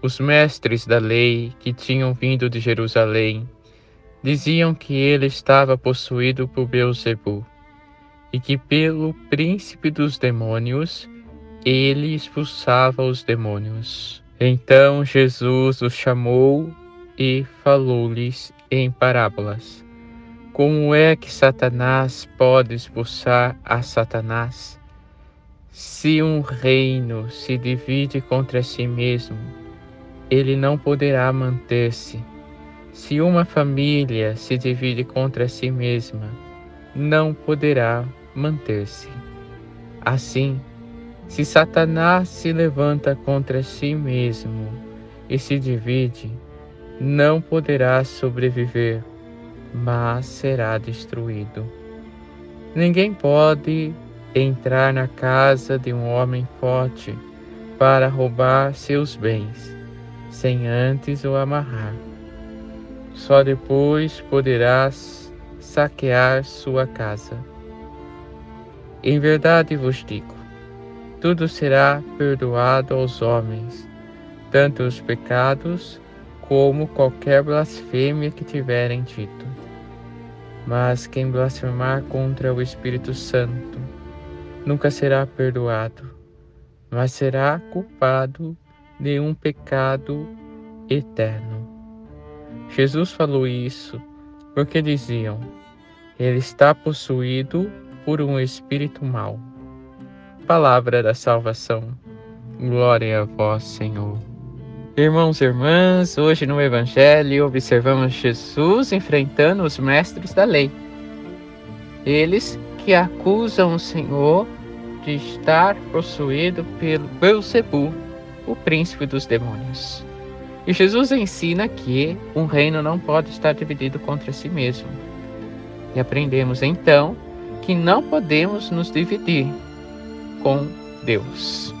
os mestres da lei que tinham vindo de Jerusalém diziam que ele estava possuído por Beelzebul e que pelo príncipe dos demônios ele expulsava os demônios. Então Jesus os chamou e falou-lhes em parábolas: Como é que Satanás pode expulsar a Satanás? Se um reino se divide contra si mesmo, ele não poderá manter-se. Se uma família se divide contra si mesma, não poderá manter-se. Assim, se Satanás se levanta contra si mesmo e se divide, não poderá sobreviver, mas será destruído. Ninguém pode entrar na casa de um homem forte para roubar seus bens sem antes o amarrar. Só depois poderás saquear sua casa. Em verdade vos digo: tudo será perdoado aos homens, tanto os pecados como qualquer blasfêmia que tiverem dito. Mas quem blasfemar contra o Espírito Santo nunca será perdoado, mas será culpado de um pecado eterno. Jesus falou isso porque diziam: Ele está possuído por um espírito mau. Palavra da salvação. Glória a vós, Senhor. Irmãos e irmãs, hoje no Evangelho observamos Jesus enfrentando os mestres da lei. Eles que acusam o Senhor de estar possuído pelo Beelzebub, o príncipe dos demônios. E Jesus ensina que um reino não pode estar dividido contra si mesmo. E aprendemos então que não podemos nos dividir com Deus.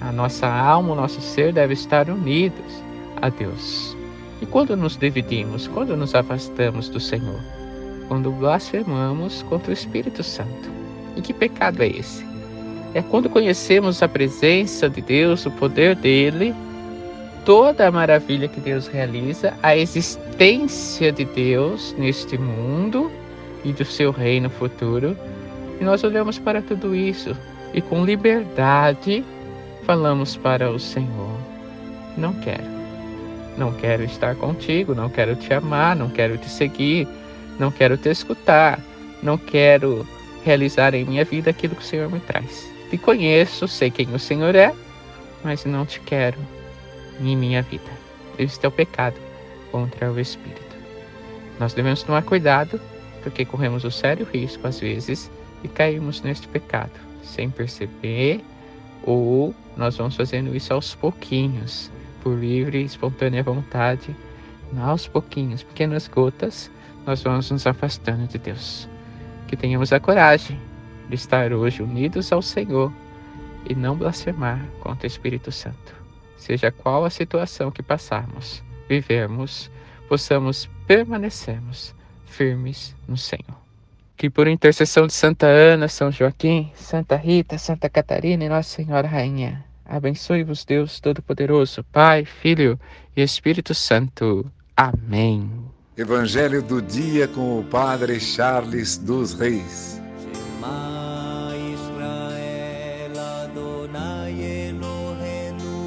A nossa alma, o nosso ser deve estar unidos a Deus. E quando nos dividimos, quando nos afastamos do Senhor? Quando blasfemamos contra o Espírito Santo. E que pecado é esse? É quando conhecemos a presença de Deus, o poder dele, toda a maravilha que Deus realiza, a existência de Deus neste mundo e do seu reino futuro. E nós olhamos para tudo isso e com liberdade falamos para o Senhor: Não quero. Não quero estar contigo, não quero te amar, não quero te seguir, não quero te escutar, não quero realizar em minha vida aquilo que o Senhor me traz. Te conheço, sei quem o Senhor é, mas não te quero em minha vida. Este é o pecado contra o Espírito. Nós devemos tomar cuidado, porque corremos o sério risco, às vezes, de cairmos neste pecado sem perceber, ou nós vamos fazendo isso aos pouquinhos, por livre e espontânea vontade, aos pouquinhos, pequenas gotas, nós vamos nos afastando de Deus. Que tenhamos a coragem de estar hoje unidos ao Senhor e não blasfemar contra o Espírito Santo. Seja qual a situação que passarmos, vivermos, possamos permanecermos firmes no Senhor. Que por intercessão de Santa Ana, São Joaquim, Santa Rita, Santa Catarina e Nossa Senhora Rainha, abençoe-vos Deus Todo-Poderoso, Pai, Filho e Espírito Santo. Amém. Evangelho do dia com o Padre Charles dos Reis. Israel Adonai Eloheinu.